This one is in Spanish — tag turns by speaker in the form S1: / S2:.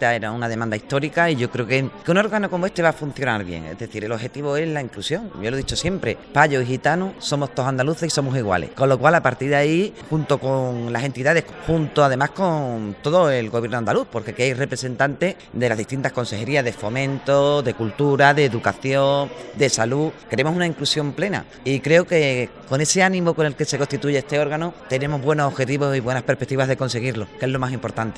S1: Era una demanda histórica y yo creo que, un órgano como este va a funcionar bien. Es decir, el objetivo es la inclusión. Yo lo he dicho siempre, payos y gitanos somos todos andaluces y somos iguales. Con lo cual, a partir de ahí, junto con las entidades, junto además con todo el gobierno andaluz, porque aquí hay representantes de las distintas consejerías de fomento, de cultura, de educación, de salud. Queremos una inclusión plena y creo que con ese ánimo con el que se constituye este órgano tenemos buenos objetivos y buenas perspectivas de conseguirlo, que es lo más importante.